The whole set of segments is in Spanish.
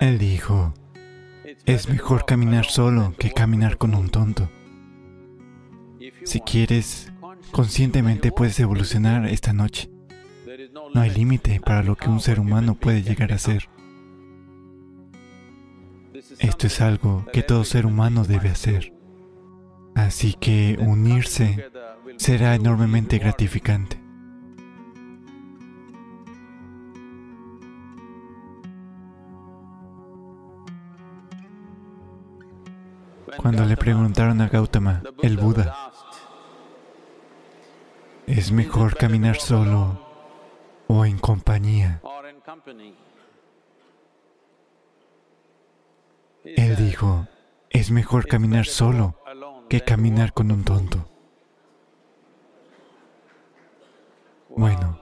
Él dijo, es mejor caminar solo que caminar con un tonto. Si quieres, conscientemente puedes evolucionar esta noche. No hay límite para lo que un ser humano puede llegar a ser. Esto es algo que todo ser humano debe hacer. Así que unirse será enormemente gratificante. Cuando le preguntaron a Gautama, el Buda, ¿es mejor caminar solo o en compañía? Él dijo, es mejor caminar solo que caminar con un tonto. Bueno,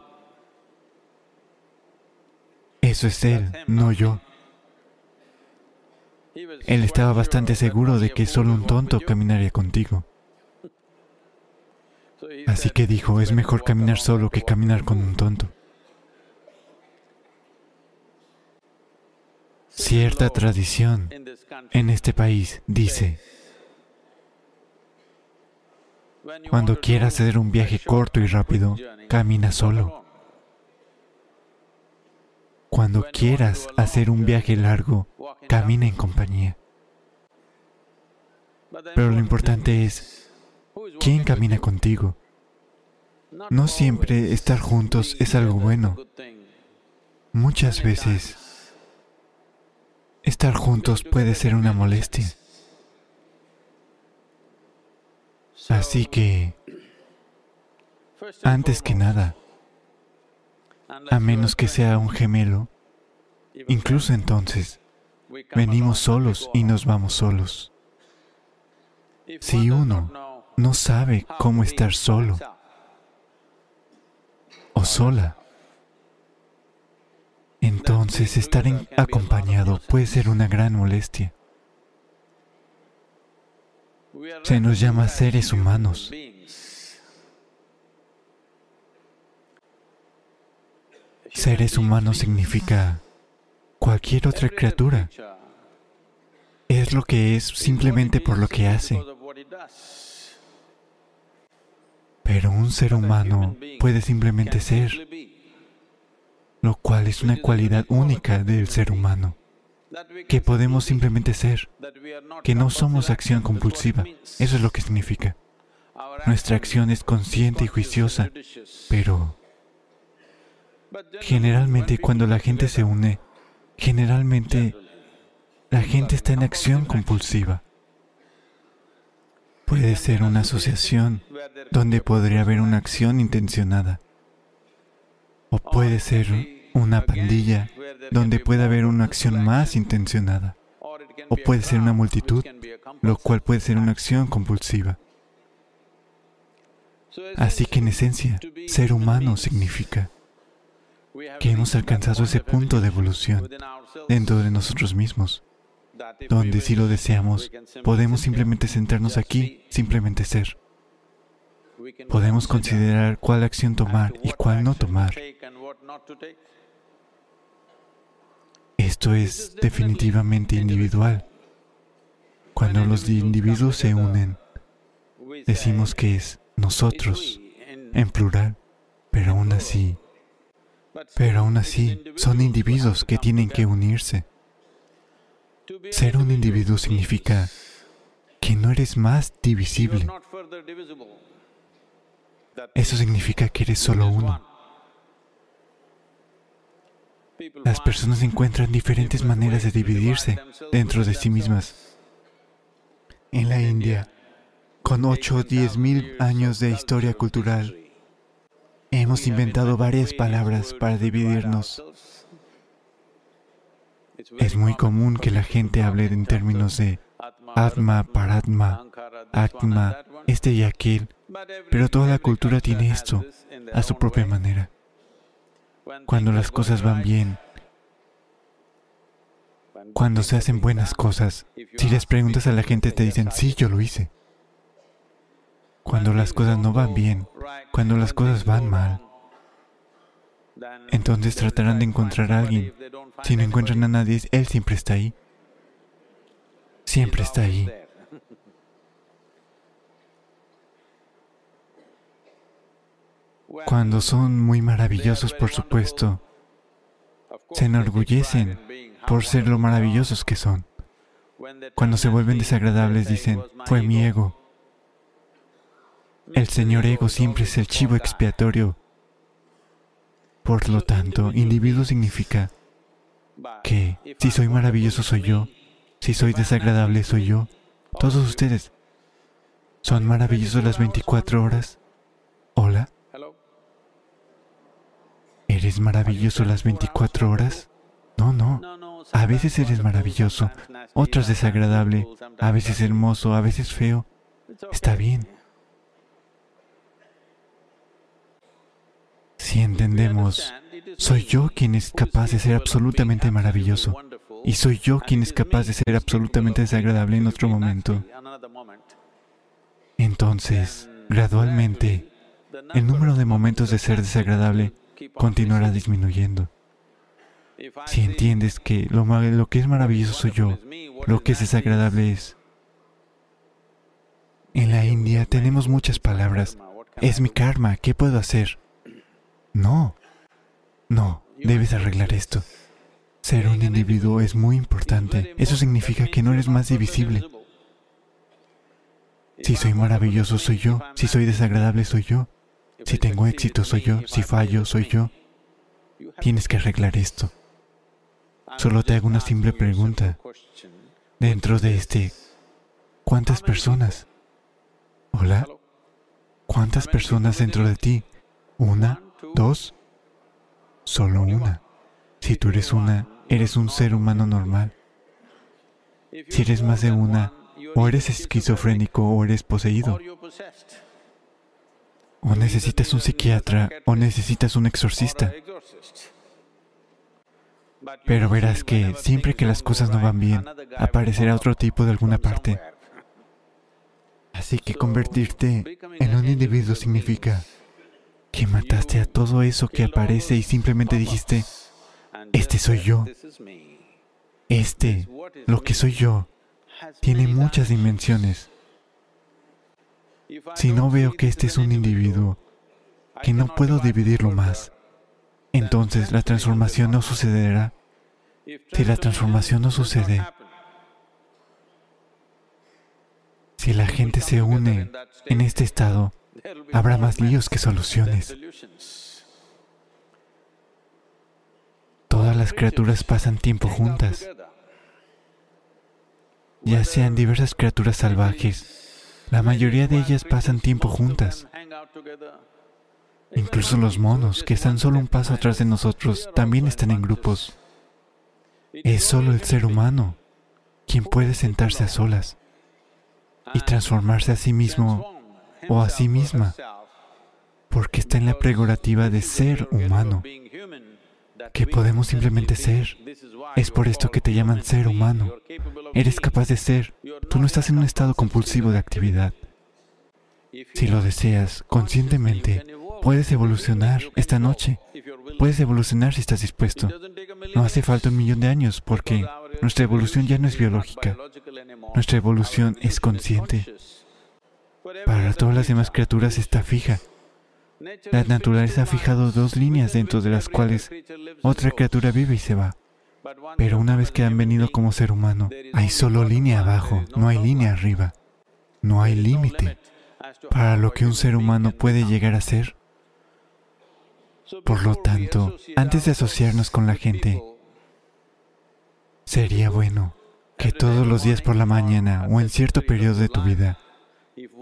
eso es él, no yo. Él estaba bastante seguro de que solo un tonto caminaría contigo. Así que dijo, es mejor caminar solo que caminar con un tonto. Cierta tradición en este país dice, cuando quieras hacer un viaje corto y rápido, camina solo. Cuando quieras hacer un viaje largo, camina en compañía. Pero lo importante es, ¿quién camina contigo? No siempre estar juntos es algo bueno. Muchas veces, estar juntos puede ser una molestia. Así que, antes que nada, a menos que sea un gemelo, incluso entonces, venimos solos y nos vamos solos. Si uno no sabe cómo estar solo o sola, entonces estar acompañado puede ser una gran molestia. Se nos llama seres humanos. Seres humanos significa cualquier otra criatura. Es lo que es simplemente por lo que hace. Pero un ser humano puede simplemente ser, lo cual es una cualidad única del ser humano, que podemos simplemente ser, que no somos acción compulsiva. Eso es lo que significa. Nuestra acción es consciente y juiciosa, pero Generalmente cuando la gente se une, generalmente la gente está en acción compulsiva. Puede ser una asociación donde podría haber una acción intencionada. O puede ser una pandilla donde puede haber una acción más intencionada. O puede ser una multitud, lo cual puede ser una acción compulsiva. Así que en esencia, ser humano significa que hemos alcanzado ese punto de evolución dentro de nosotros mismos, donde si lo deseamos, podemos simplemente sentarnos aquí, simplemente ser. Podemos considerar cuál acción tomar y cuál no tomar. Esto es definitivamente individual. Cuando los individuos se unen, decimos que es nosotros, en plural, pero aún así pero aún así, son individuos que tienen que unirse. Ser un individuo significa que no eres más divisible. Eso significa que eres solo uno. Las personas encuentran diferentes maneras de dividirse dentro de sí mismas. En la India, con 8 o 10 mil años de historia cultural, Hemos inventado varias palabras para dividirnos. Es muy común que la gente hable en términos de Atma, Paratma, Atma, este y aquel, pero toda la cultura tiene esto a su propia manera. Cuando las cosas van bien, cuando se hacen buenas cosas, si les preguntas a la gente te dicen, sí, yo lo hice. Cuando las cosas no van bien, cuando las cosas van mal, entonces tratarán de encontrar a alguien. Si no encuentran a nadie, Él siempre está ahí. Siempre está ahí. Cuando son muy maravillosos, por supuesto, se enorgullecen por ser lo maravillosos que son. Cuando se vuelven desagradables dicen, fue mi ego. El Señor ego siempre es el chivo expiatorio. Por lo tanto, individuo significa que si soy maravilloso soy yo, si soy desagradable soy yo. Todos ustedes son maravillosos las 24 horas. Hola. ¿Eres maravilloso las 24 horas? No, no. A veces eres maravilloso, otras desagradable, a veces hermoso, a veces feo. Está bien. Si entendemos, soy yo quien es capaz de ser absolutamente maravilloso y soy yo quien es capaz de ser absolutamente desagradable en otro momento. Entonces, gradualmente, el número de momentos de ser desagradable continuará disminuyendo. Si entiendes que lo, lo que es maravilloso soy yo, lo que es desagradable es... En la India tenemos muchas palabras. Es mi karma, ¿qué puedo hacer? No, no, debes arreglar esto. Ser un individuo es muy importante. Eso significa que no eres más divisible. Si soy maravilloso, soy yo. Si soy desagradable, soy yo. Si tengo éxito, soy yo. Si fallo, soy yo. Tienes que arreglar esto. Solo te hago una simple pregunta. Dentro de este, ¿cuántas personas? Hola. ¿Cuántas personas dentro de ti? ¿Una? ¿Dos? Solo una. Si tú eres una, eres un ser humano normal. Si eres más de una, o eres esquizofrénico o eres poseído. O necesitas un psiquiatra o necesitas un exorcista. Pero verás que siempre que las cosas no van bien, aparecerá otro tipo de alguna parte. Así que convertirte en un individuo significa que mataste a todo eso que aparece y simplemente dijiste, este soy yo. Este, lo que soy yo, tiene muchas dimensiones. Si no veo que este es un individuo, que no puedo dividirlo más, entonces la transformación no sucederá. Si la transformación no sucede, si la gente se une en este estado, habrá más líos que soluciones. Todas las criaturas pasan tiempo juntas, ya sean diversas criaturas salvajes. La mayoría de ellas pasan tiempo juntas. Incluso los monos, que están solo un paso atrás de nosotros, también están en grupos. Es solo el ser humano quien puede sentarse a solas y transformarse a sí mismo o a sí misma, porque está en la prerrogativa de ser humano, que podemos simplemente ser. Es por esto que te llaman ser humano. Eres capaz de ser. Tú no estás en un estado compulsivo de actividad. Si lo deseas conscientemente, Puedes evolucionar esta noche. Puedes evolucionar si estás dispuesto. No hace falta un millón de años porque nuestra evolución ya no es biológica. Nuestra evolución es consciente. Para todas las demás criaturas está fija. La naturaleza ha fijado dos líneas dentro de las cuales otra criatura vive y se va. Pero una vez que han venido como ser humano, hay solo línea abajo, no hay línea arriba. No hay límite para lo que un ser humano puede llegar a ser por lo tanto, antes de asociarnos con la gente, sería bueno que todos los días por la mañana o en cierto periodo de tu vida,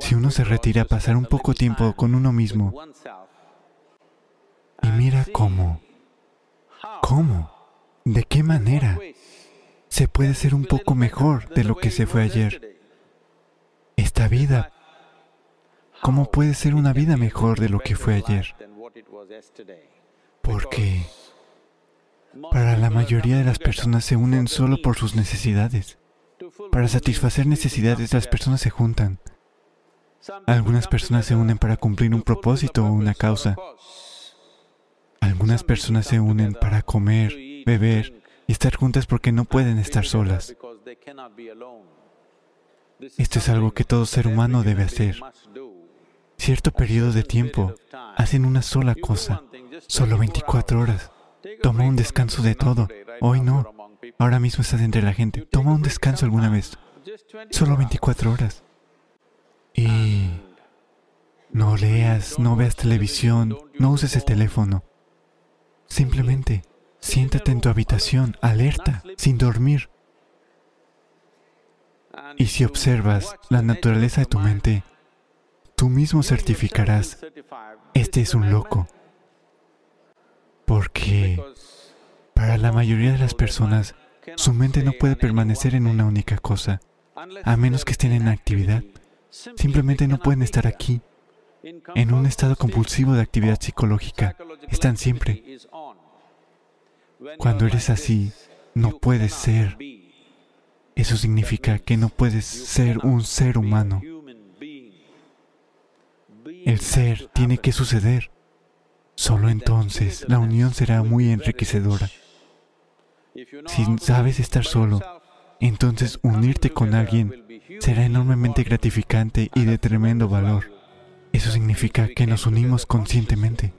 si uno se retira a pasar un poco tiempo con uno mismo y mira cómo, cómo, de qué manera se puede ser un poco mejor de lo que se fue ayer. Esta vida, ¿cómo puede ser una vida mejor de lo que fue ayer? Porque para la mayoría de las personas se unen solo por sus necesidades. Para satisfacer necesidades las personas se juntan. Algunas personas se unen para cumplir un propósito o una causa. Algunas personas se unen para comer, beber y estar juntas porque no pueden estar solas. Esto es algo que todo ser humano debe hacer. Cierto periodo de tiempo hacen una sola cosa, solo 24 horas. Toma un descanso de todo. Hoy no. Ahora mismo estás entre la gente. Toma un descanso alguna vez. Solo 24 horas. Y no leas, no veas televisión, no uses el teléfono. Simplemente siéntate en tu habitación, alerta, sin dormir. Y si observas la naturaleza de tu mente, tú mismo certificarás, este es un loco. Porque para la mayoría de las personas, su mente no puede permanecer en una única cosa, a menos que estén en actividad. Simplemente no pueden estar aquí, en un estado compulsivo de actividad psicológica. Están siempre. Cuando eres así, no puedes ser. Eso significa que no puedes ser un ser humano. El ser tiene que suceder. Solo entonces la unión será muy enriquecedora. Si sabes estar solo, entonces unirte con alguien será enormemente gratificante y de tremendo valor. Eso significa que nos unimos conscientemente.